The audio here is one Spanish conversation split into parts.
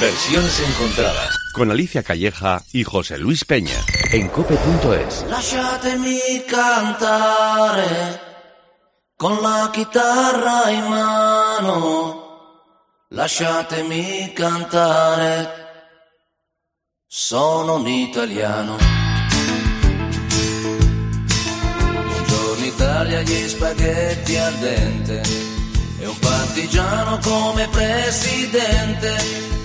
Versiones encontradas con Alicia Calleja y José Luis Peña en cope.es. Lasciatemi cantare con la chitarra in mano. Lasciatemi cantare. Sono un italiano. Buongiorno Italia, gli spaghetti al dente. E un partigiano come presidente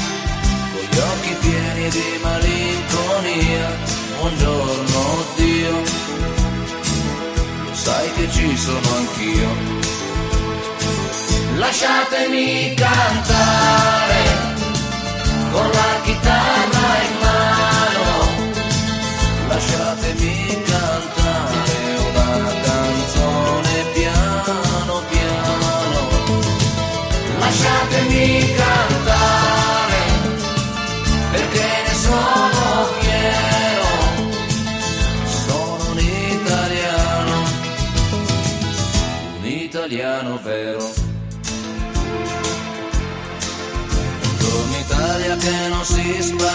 gli occhi pieni di malinconia, buongiorno Dio, lo sai che ci sono anch'io. Lasciatemi cantare con la chitarra in mano, lasciatemi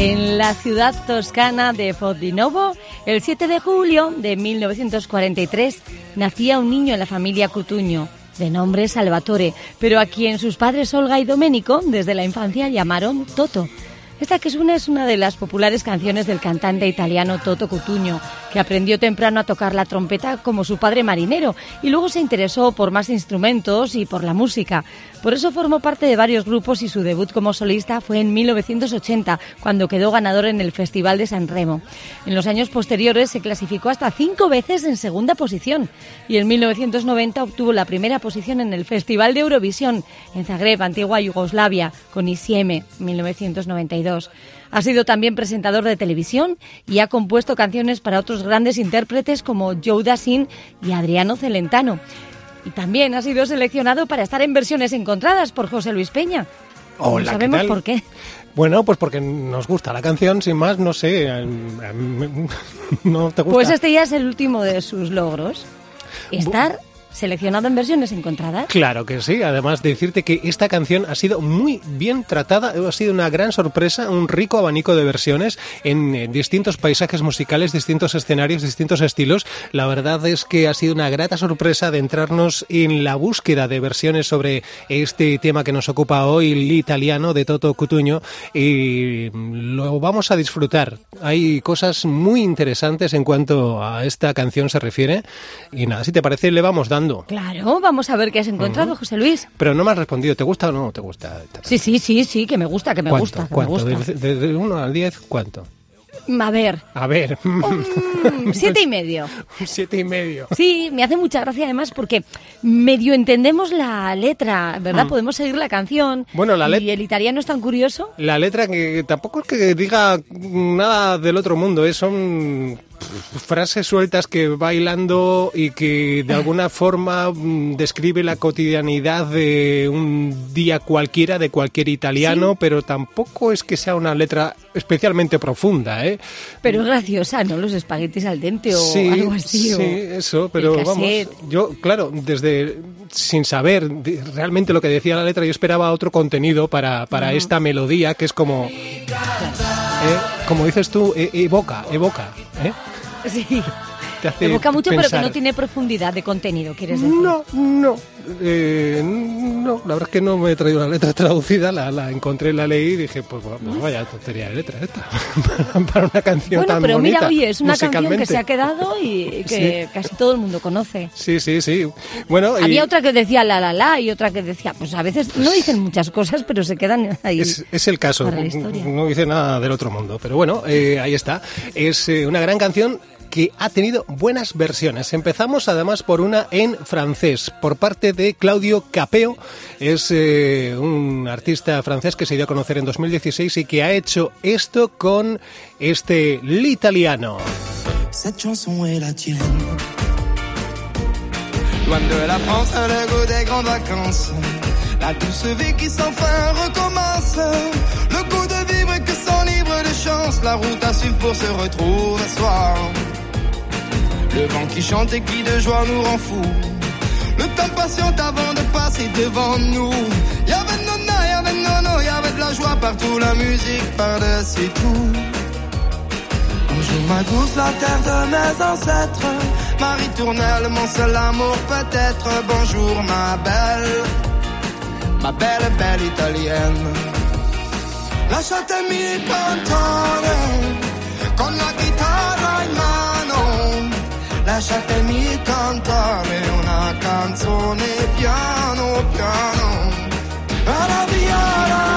En la ciudad toscana de Fodinovo, el 7 de julio de 1943, nacía un niño en la familia Cutuño, de nombre Salvatore, pero a quien sus padres Olga y Domenico desde la infancia llamaron Toto. Esta que suena es una de las populares canciones del cantante italiano Toto Cutugno, que aprendió temprano a tocar la trompeta como su padre marinero y luego se interesó por más instrumentos y por la música. Por eso formó parte de varios grupos y su debut como solista fue en 1980, cuando quedó ganador en el Festival de San Remo. En los años posteriores se clasificó hasta cinco veces en segunda posición y en 1990 obtuvo la primera posición en el Festival de Eurovisión en Zagreb, antigua Yugoslavia, con Isieme, 1992. Ha sido también presentador de televisión y ha compuesto canciones para otros grandes intérpretes como Joe Dassin y Adriano Celentano. Y también ha sido seleccionado para estar en versiones encontradas por José Luis Peña. Hola, no sabemos por qué. Bueno, pues porque nos gusta la canción, sin más, no sé. ¿No te gusta? Pues este ya es el último de sus logros. Estar seleccionado en versiones encontradas. Claro que sí, además de decirte que esta canción ha sido muy bien tratada, ha sido una gran sorpresa, un rico abanico de versiones en eh, distintos paisajes musicales, distintos escenarios, distintos estilos. La verdad es que ha sido una grata sorpresa de entrarnos en la búsqueda de versiones sobre este tema que nos ocupa hoy, el italiano de Toto Cutuño, y lo vamos a disfrutar. Hay cosas muy interesantes en cuanto a esta canción se refiere. Y nada, si te parece, le vamos dando Claro, vamos a ver qué has encontrado, José Luis. Pero no me has respondido, ¿te gusta o no te gusta? Sí, sí, sí, sí, que me gusta, que me gusta. ¿Cuánto? ¿De 1 al 10 cuánto? A ver. A ver. siete y medio. siete y medio. Sí, me hace mucha gracia además porque medio entendemos la letra, ¿verdad? Mm. Podemos seguir la canción. Bueno, la letra. ¿Y el italiano es tan curioso? La letra que tampoco es que diga nada del otro mundo, ¿eh? son frases sueltas que bailando y que de alguna forma mm, describe la cotidianidad de un día cualquiera de cualquier italiano, pero tampoco es que sea una letra especialmente profunda, ¿eh? Pero es graciosa, ¿no? Los espaguetis al dente o algo así. Sí, eso, pero vamos, yo, claro, desde sin saber realmente lo que decía la letra, yo esperaba otro contenido para, para esta melodía que es como, como dices tú, e, evoca, evoca, ¿eh? Sí. Te hace Evoca mucho, pero que no tiene profundidad de contenido, quieres decir. No, no. Eh, no, la verdad es que no me he traído la letra traducida, la, la encontré, la leí y dije, pues, pues vaya tontería de letra esta, para una canción Bueno, tan pero bonita. mira, oye, es una canción que se ha quedado y que casi todo el mundo conoce. Sí, sí, sí. Bueno, y Había otra que decía la la la y otra que decía, pues a veces no dicen muchas cosas, pero se quedan ahí. es, es el caso. para la historia. No dice nada del otro mundo, pero bueno, eh, ahí está. Es eh, una gran canción que ha tenido buenas versiones. Empezamos además por una en francés, por parte de Claudio Capeo. Es eh, un artista francés que se dio a conocer en 2016 y que ha hecho esto con este L'Italiano. Cette chanson est la tienne. Loin de la France, le goût des grandes vacances. La douce vie qui sans fin recommence. Le goût de vivre que sans libre de chance. La route à suivre pour se retrouver soir. Le vent qui chante et qui de joie nous rend fous. Le temps patiente avant de passer devant nous. Y'avait nona, y'avait nono, y'avait de la joie partout, la musique par-dessus tout. Bonjour ma douce, la terre de mes ancêtres. Marie Tournelle, mon seul amour peut-être. Bonjour ma belle, ma belle, belle italienne. Lasciatemi cantare con la chitarra in mano. Lasciatemi cantare una canzone piano piano. Alla via l'amor,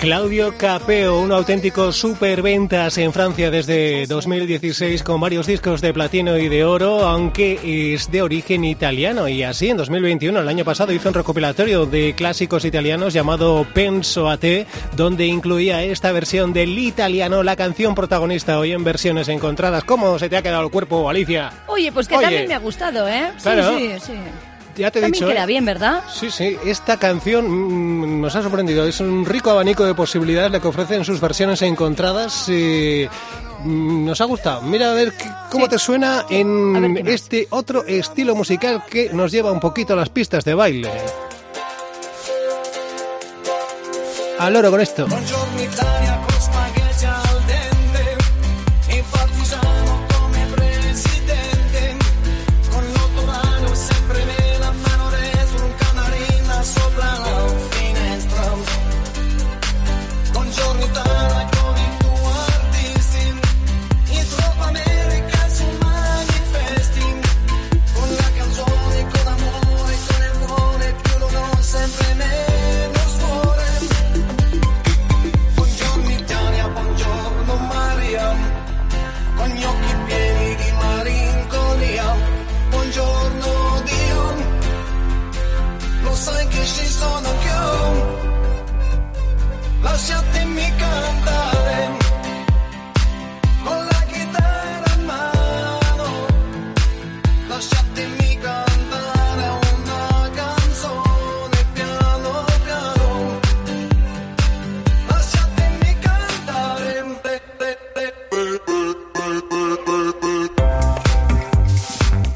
Claudio Capeo, un auténtico superventas en Francia desde 2016 con varios discos de platino y de oro, aunque es de origen italiano. Y así, en 2021, el año pasado, hizo un recopilatorio de clásicos italianos llamado Penso a te, donde incluía esta versión del italiano, la canción protagonista hoy en versiones encontradas. ¿Cómo se te ha quedado el cuerpo, Alicia? Oye, pues que Oye. también me ha gustado, ¿eh? Claro. Sí, sí, sí. Ya te he También dicho. queda ¿eh? bien, ¿verdad? Sí, sí, esta canción mm, nos ha sorprendido. Es un rico abanico de posibilidades lo que ofrecen sus versiones encontradas. mm, nos ha gustado. Mira a ver qué- cómo Sí. te suena ver en este otro estilo musical que nos lleva un poquito a las pistas de baile. Al oro con esto. Buongiorno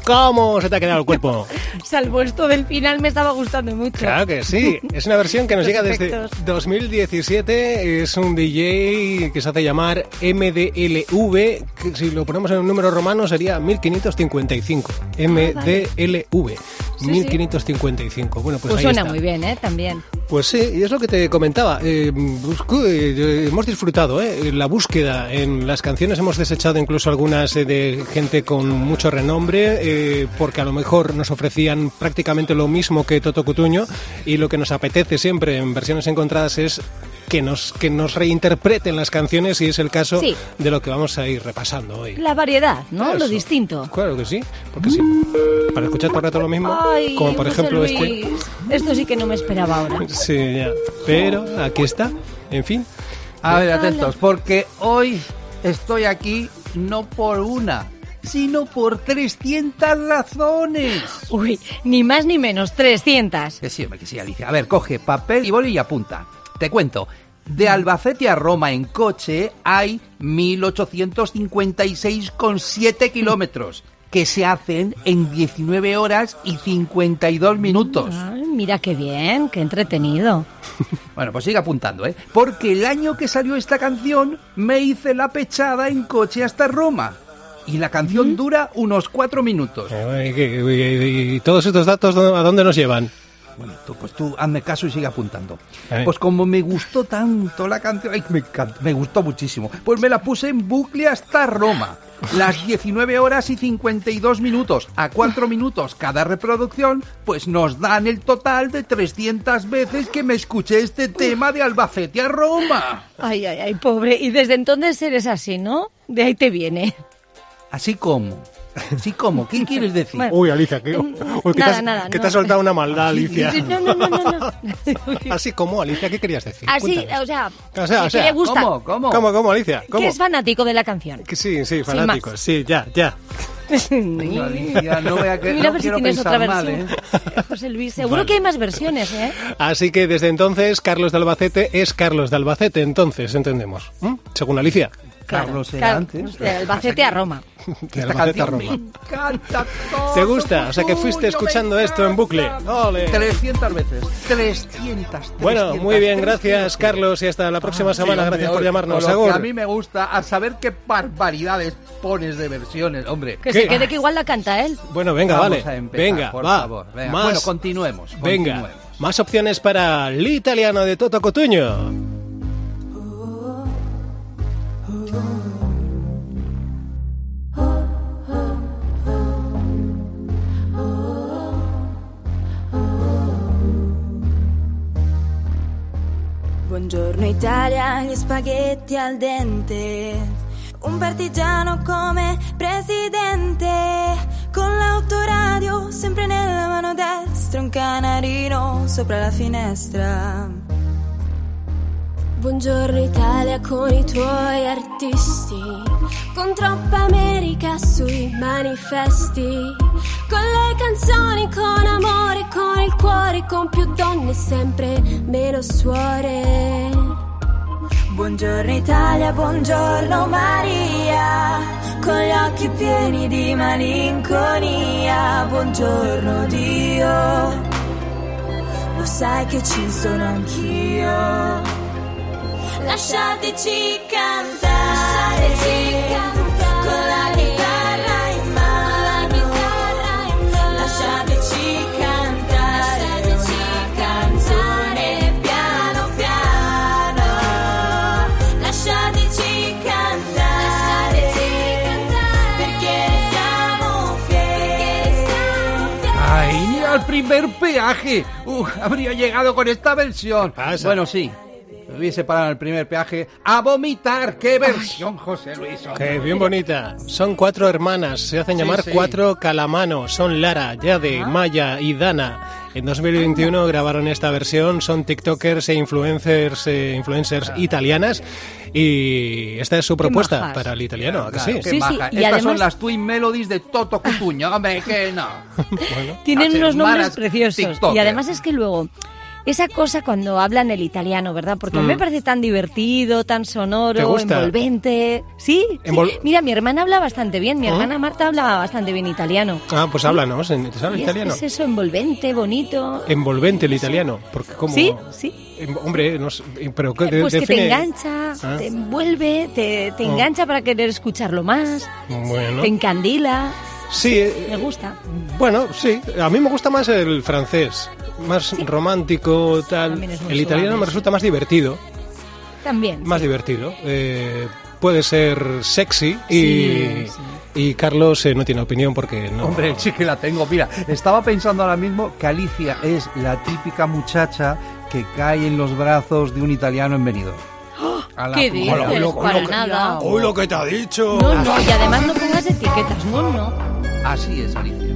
¿Cómo se te ha quedado el cuerpo? Salvo esto del final me estaba gustando mucho. Claro que sí, es una versión que nos llega desde efectos. 2017, es un DJ que se hace llamar MDLV, que si lo ponemos en un número romano sería 1555, MDLV, sí. 1555. Bueno, pues, Pues ahí suena está. muy bien, ¿eh? También. Pues sí, y es lo que te comentaba. eh, busco- eh, hemos disfrutado eh, la búsqueda en las canciones. Hemos desechado incluso algunas eh, de gente con mucho renombre, eh, porque a lo mejor nos ofrecían prácticamente lo mismo que Toto Cutuño. Y lo que nos apetece siempre en versiones encontradas es que nos, que nos reinterpreten las canciones, y es el caso Sí. de lo que vamos a ir repasando hoy. La variedad, ¿no? Lo Eso. distinto. Claro que sí, porque sí. Para escuchar todo el rato lo mismo, Ay, como por José ejemplo este. Esto sí que no me esperaba ahora. Sí, ya. Pero aquí está. En fin. A ver, atentos, porque hoy estoy aquí no por una, sino por 300 razones. Uy, ni más ni menos, 300. Que sí, hombre, que sí, Alicia. A ver, coge papel y boli y apunta. Te cuento. De Albacete a Roma en coche hay 1856,7 kilómetros. que se hacen en 19 horas y 52 minutos. Ay, mira qué bien, qué entretenido. Bueno, pues sigue apuntando, ¿eh? Porque el año que salió esta canción me hice la pechada en coche hasta Roma. Y la canción dura unos cuatro minutos. ¿Y, y- y todos estos datos a dónde nos llevan? Bueno, tú, pues tú hazme caso y sigue apuntando. Eh. Pues como me gustó tanto la canción, ay, me, encanta, me gustó muchísimo, pues me la puse en bucle hasta Roma. Las 19 horas y 52 minutos, a 4 minutos cada reproducción, pues nos dan el total de 300 veces que me escuché este tema de Albacete a Roma. Ay, ay, ay, pobre. Y desde entonces eres así, ¿no? De ahí te viene. Así como, así como, ¿qué quieres decir? Bueno, Uy, Alicia, que, uy, que nada, te has, nada, que no. te has soltado una maldad, Alicia. Sí, No, no, no, no, no. Así como, Alicia, ¿qué querías decir? Así, Cuéntanos. o sea, O sea, o que sea, le gusta. ¿Cómo? ¿Cómo? ¿Cómo, cómo, Alicia? ¿Cómo? Que es fanático de la canción. Que sí, sí, más. fanáticos, sí, ya, ya. Venga, Alicia, no que Mira a ver si tienes otra mal, versión. ¿eh? José Luis, seguro que hay más versiones, ¿eh? Así que desde entonces, Carlos de Albacete es Carlos de Albacete, entonces, entendemos. ¿Mm? Según Alicia. Carlos era Claro, antes. De Albacete a Roma. De Albacete a canción me Roma. encanta todo ¿Te gusta? O sea, que fuiste escuchando esto en bucle. ¡Ole! 300 veces. 300. Bueno, 300, muy bien, 300. gracias Carlos y hasta la próxima semana. Sí, hombre, gracias por llamarnos. lo que a mí me gusta, a saber qué barbaridades pones de versiones, hombre. Que ¿Qué? se quede que igual la canta él. Bueno, venga, Vamos vale. a empezar, venga, por va. favor, venga. Más, Bueno, continuemos, Venga, continuemos. más opciones para l'italiano de Toto Cotuño. Buongiorno Italia, gli spaghetti al dente. Un partigiano come presidente. Con l'autoradio sempre nella mano destra. Un canarino sopra la finestra. Buongiorno Italia con i tuoi artisti, con troppa America sui manifesti, le canzoni, con amore, con il cuore, con più donne e sempre meno suore. Buongiorno Italia, buongiorno Maria, con gli occhi pieni di malinconia. Buongiorno Dio, lo sai che ci sono anch'io. Lasciateci cantare, con la primer peaje! Uh, habría llegado con esta versión. pasa? Bueno, sí. Me hubiese parado en el primer peaje a vomitar. ¡Qué versión, José Luis! Que bien bonita. Son cuatro hermanas, se hacen Sí, llamar sí. cuatro calamanos. Son Lara, Yade, Maya y Dana. En 2021 grabaron esta versión, son TikTokers e influencers, eh, influencers italianas y esta es su propuesta majas. para el italiano, ¿a que Claro, sí? qué Sí, y Estas además- son las Twin Melodies de Toto Cutuño. Hombre, que no. Tienen unos nombres preciosos. Y además es que luego, esa cosa cuando hablan el italiano, ¿verdad? Porque a mí me parece tan divertido, tan ¿Te sonoro, gusta? envolvente. Sí, Mira, mi hermana habla bastante bien. Mi ¿Ah? hermana Marta habla bastante bien italiano. Ah, pues háblanos, ¿en- ¿te sabes Y es- italiano? Es, eso, envolvente, bonito. Envolvente el italiano, porque como... Sí, sí. Em- Hombre, no sé, pero ¿qué Eh, Pues que te engancha, Ah. te envuelve, te, te Oh. engancha para querer escucharlo más, Bueno, te encandila. sí, eh, Me gusta. Bueno, sí, a mí me gusta más el francés, más romántico, tal. También es muy El italiano suave, me sí. resulta más divertido, También. más sí. divertido. Eh, puede ser sexy y, Sí, y Carlos eh, no tiene opinión porque no. Hombre, sí que la tengo. Mira, estaba pensando ahora mismo que Alicia es la típica muchacha que cae en los brazos de un italiano en Benidorm. A la ¿Qué dices? Para nada. ¡Uy, lo que te ha dicho! No, no, y además no pongas etiquetas, no, no. Así es, Alicia.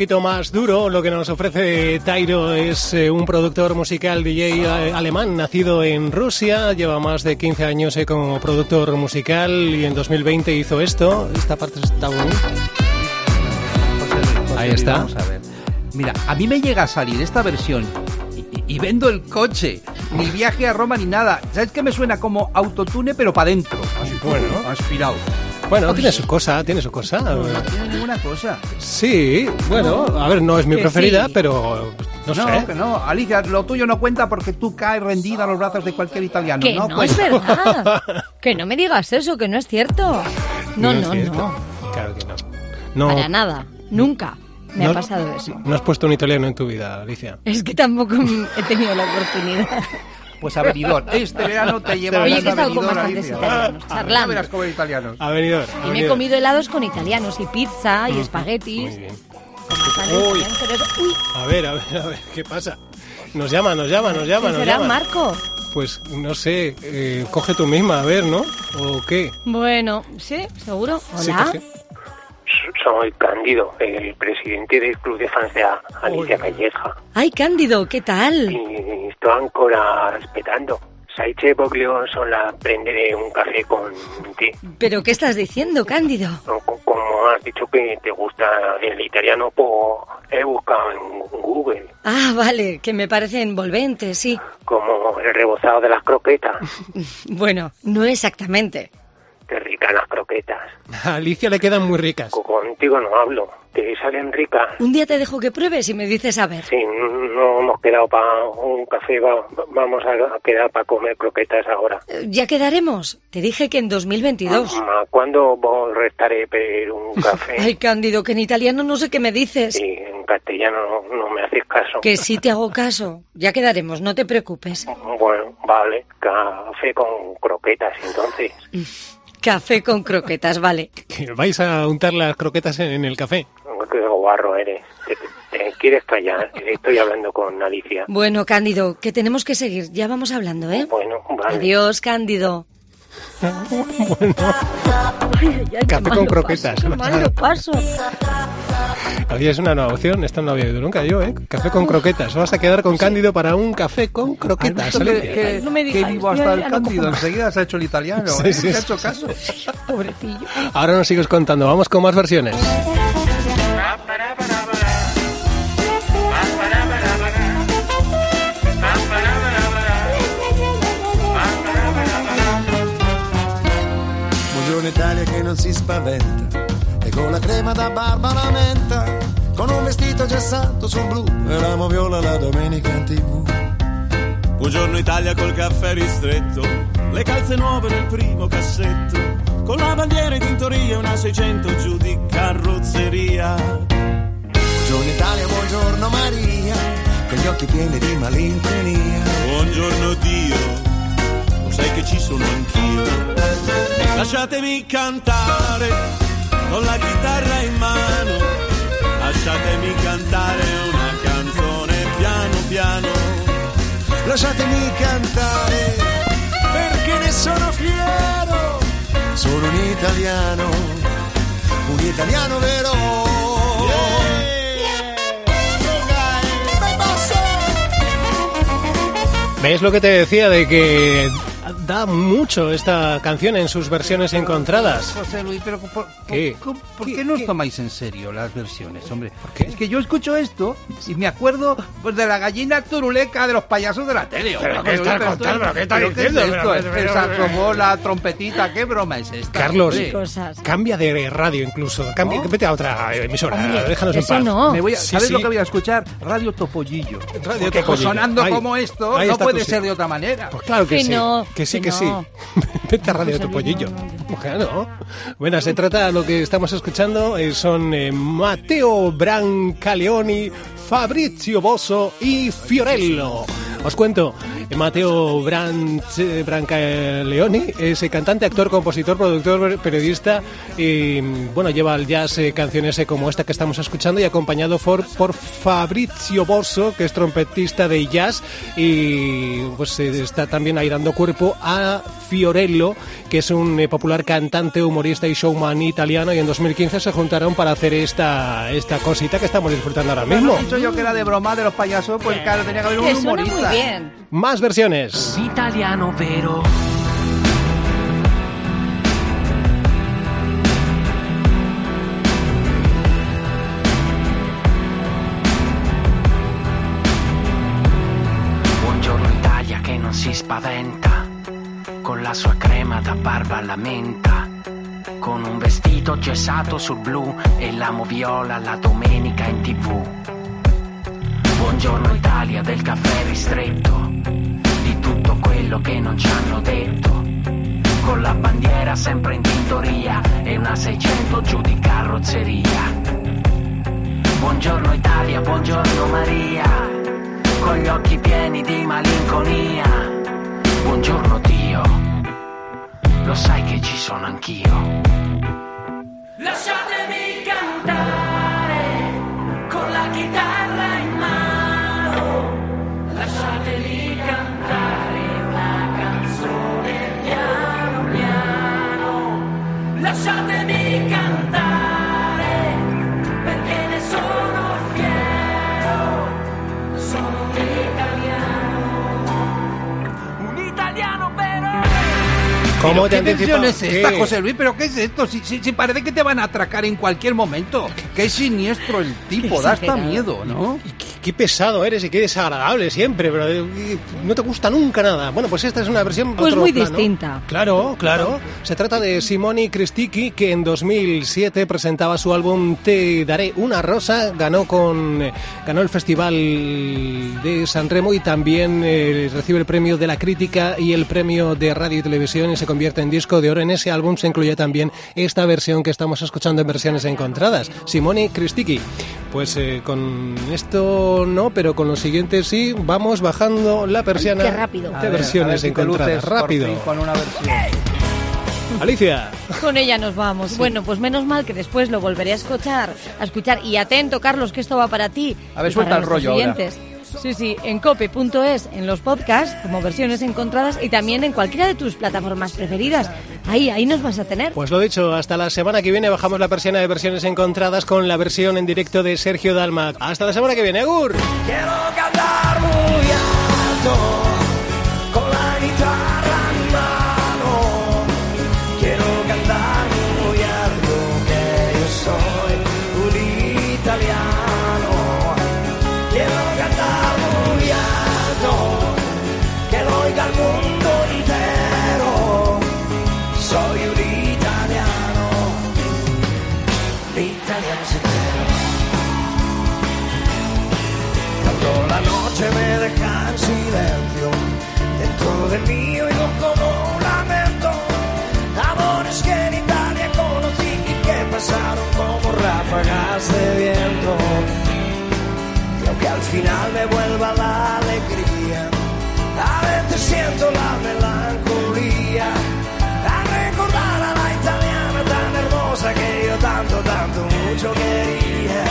poquito más duro, lo que nos ofrece Tairo es eh, un productor musical DJ eh, alemán nacido en Rusia, lleva más de 15 años eh, como productor musical y en 2020 hizo esto. Esta parte está bonita. Ahí está. Vamos a ver. Mira, a mí me llega a salir esta versión y, y- y vendo el coche. Ni viaje a Roma ni nada. ¿Sabes que me suena como autotune pero para adentro? Bueno. Aspirado. Bueno, tiene su cosa, tiene su cosa. No, no tiene ninguna cosa. Sí, bueno, a ver, no es mi Que preferida, sí. pero no, No, sé. que no. Alicia, lo tuyo no cuenta porque tú caes rendida a los brazos de cualquier italiano. Que no, no, es verdad. Que no me digas eso, que no es cierto. No, no, cierto. no. Claro que no. No, Para nada. Nunca me no- ha pasado eso. no has puesto un italiano en tu vida, Alicia. Es que tampoco he tenido la oportunidad. Pues a Benidorm. Este verano te llevamos Oye, que he a estado con Benidorm, bastantes italianos, Ya charlando. verás comer italianos. Ha venido. Y me he comido helados con italianos y pizza y Muy espaguetis. bien. con italianos, Uy. A ver, a ver, a ver, ¿qué pasa? Nos llama, nos llama, nos llama, ¿quién nos será llama. Marco? Pues no sé, eh, coge tú misma, a ver, ¿no? ¿O qué? Bueno, sí, seguro. Sí, Hola. coge. Soy Cándido, el presidente del club de fans de Alicia. Calleja. Ay, Cándido, ¿qué tal? Y sto ancora aspettando. Sai se voglio solo prendere un café con te. ¿Pero qué estás diciendo, Cándido? Co- Como has dicho que te gusta el italiano, pues he buscado en Google Ah, vale, que me parece envolvente, sí. como el rebozado de las croquetas. Bueno, no exactamente. Qué ricas las croquetas. A Alicia le quedan muy ricas. Co- Contigo no hablo, te salen ricas. Un día te dejo que pruebes y me dices a ver. Sí, no hemos quedado para un café, va- vamos a quedar para comer croquetas ahora. Eh, Ya quedaremos. Te dije que en 2022. Ma quando vos restaré per un café? Ay, Cándido, que en italiano no sé qué me dices. Y en castellano no, no me haces caso. Que sí te hago caso. Ya quedaremos, no te preocupes. Bueno, vale, café con croquetas entonces. Café con croquetas, vale. Que vais a untar las croquetas en, el café. Qué guarro eres. Te, te quieres callar, estoy hablando con Alicia. Bueno, Cándido, que tenemos que seguir. Ya vamos hablando, ¿eh? Bueno, vale. Adiós, Cándido. Café con croquetas. Qué mal lo paso. Oye, es una nueva opción, esta no la había oído nunca yo, ¿eh? Café con croquetas. Vas a quedar con Cándido para un café con ¿Has croquetas. que, que- No me que digas, vivo yo hasta el cándido? como. Enseguida se ha hecho el italiano. Sí, ¿eh? sí, ¿Te ha sí. hecho caso? Pobrecillo. Ahora nos sigues contando, vamos con más versiones. Buongiorno Italia che non si spaventa con la crema da barba la menta con un vestito gessato sul blu e l'amo viola la domenica in tv Buongiorno Italia col caffè ristretto, le calze nuove nel primo cassetto, con la bandiera in tintoria e una 600 giù di carrozzeria. Buongiorno Italia, buongiorno Maria con gli occhi pieni di malinconia Buongiorno Dio, lo sai che ci sono anch'io. Lasciatemi cantare con la chitarra in mano, lasciatemi cantare una canzone piano piano. lasciatemi cantare perché ne sono fiero. Sono un italiano un italiano vero. ¿Ves lo que te decía de que da mucho esta canción en sus versiones encontradas? José Luis, pero ¿por, por- ¿Qué? por- por ¿Qué- qué no os tomáis en serio las versiones, hombre? qué? Es que yo escucho esto y me acuerdo pues, de la gallina turuleca de los payasos de la tele. ¿Pero qué estás contando? ¿Pero qué estás ¿pero diciendo? es esto? Pero- El- pero- el pero- saxofón, la trompetita, ¿qué broma es esta? Carlos? Cosas. cambia de radio incluso. Cambia, ¿No? Vete a otra emisora, Hombre, déjanos en paz. no. Me voy a- Sí, ¿Sabes sí. lo que voy a escuchar? Radio Topollillo. Radio Topollillo. sonando Ahí, como esto, ahí no puede ser de otra manera. Pues claro que, Que sí. no, que sí, que sí. Vete a Radio José Luis, Topollillo. no, no, no. Claro. Bueno, se trata, lo que estamos escuchando eh, son eh, Matteo Brancaleoni, Fabrizio Bosso y Fiorello. Os cuento, Mateo Branch- Brancaleoni, es eh, cantante, actor, compositor, productor, periodista y bueno, lleva al jazz eh, canciones eh, como esta que estamos escuchando y acompañado por, por Fabrizio Bosso, que es trompetista de jazz y pues eh, está también ahí dando cuerpo a Fiorello, que es un eh, popular cantante, humorista y showman italiano y en 2015 se juntaron para hacer esta, esta cosita que estamos disfrutando ahora mismo. He dicho yo que era de broma de los payasos, pues claro, tenía que haber un humorista. Muy bien. Más versiones. Italiano vero. Buongiorno Italia che non si spaventa, con la sua crema da barba alla menta, con un vestito gessato sul blu e l'amo viola la domenica in tv. Buongiorno Italia del caffè ristretto, di tutto quello che non ci hanno detto. Con la bandiera sempre in tintoria e una 600 giù di carrozzeria. Buongiorno Italia, buongiorno Maria, con gli occhi pieni di malinconia. Buongiorno Dio, lo sai che ci sono anch'io. Lasciatemi ¿Cómo te ¿Qué anticipa? es esta, ¿Qué? José Luis? ¿Pero qué es esto? Si, si- si parece que te van a atracar en cualquier momento. Qué siniestro el tipo, Qué da hasta miedo, ¿no? Qué, pesado eres y qué desagradable siempre, pero eh, no te gusta nunca nada. Bueno, pues esta es una versión Pues otro muy plano. distinta. Claro, claro. Se trata de Simoni Cristicchi, que en 2007 presentaba su álbum Te daré una rosa, ganó con eh, ganó el Festival de San Remo y también eh, recibe el premio de la crítica y el premio de radio y televisión y se convierte en disco de oro. En ese álbum se incluye también esta versión que estamos escuchando en versiones encontradas, Simoni Cristicchi. Pues eh, con esto no, pero con lo siguiente sí, vamos bajando la persiana qué rápido. de versiones encontradas. Rápido. fin con una versión. Alicia. Con ella nos vamos. Bueno, pues menos mal que después lo volveré a escuchar, a escuchar. Y atento, Carlos, que esto va para ti. A ver, suelta el rollo ahora. Sí, sí, en cope.es, en los podcasts, como versiones encontradas y también en cualquiera de tus plataformas preferidas. Ahí, ahí nos vas a tener. Pues lo dicho, hasta la semana que viene bajamos la persiana de versiones encontradas con la versión en directo de Sergio Dalma. Hasta la semana que viene, Agur. Quiero cantar muy alto alto que lo oiga el mundo entero. Soy un italiano, italiano sincero. Cuando la noche me deja en silencio, dentro de mí oigo como un lamento. Amores que en Italia conocí y que pasaron como ráfagas de viento. Y aunque al final me vuelva la alegría, a veces siento la melancolía. A recordar a la italiana tan hermosa que yo tanto, tanto, mucho quería.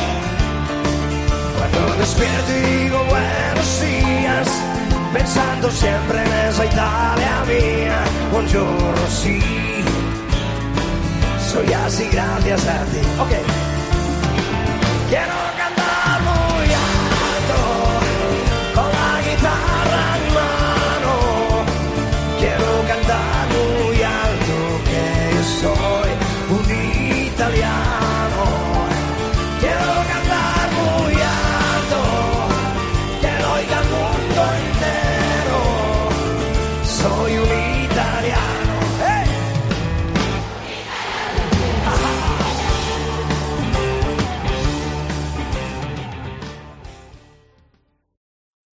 Cuando despierto y digo buenos días, pensando siempre en esa Italia mía. Buongiorno, sí, soy así gracias a ti. Ok. Quiero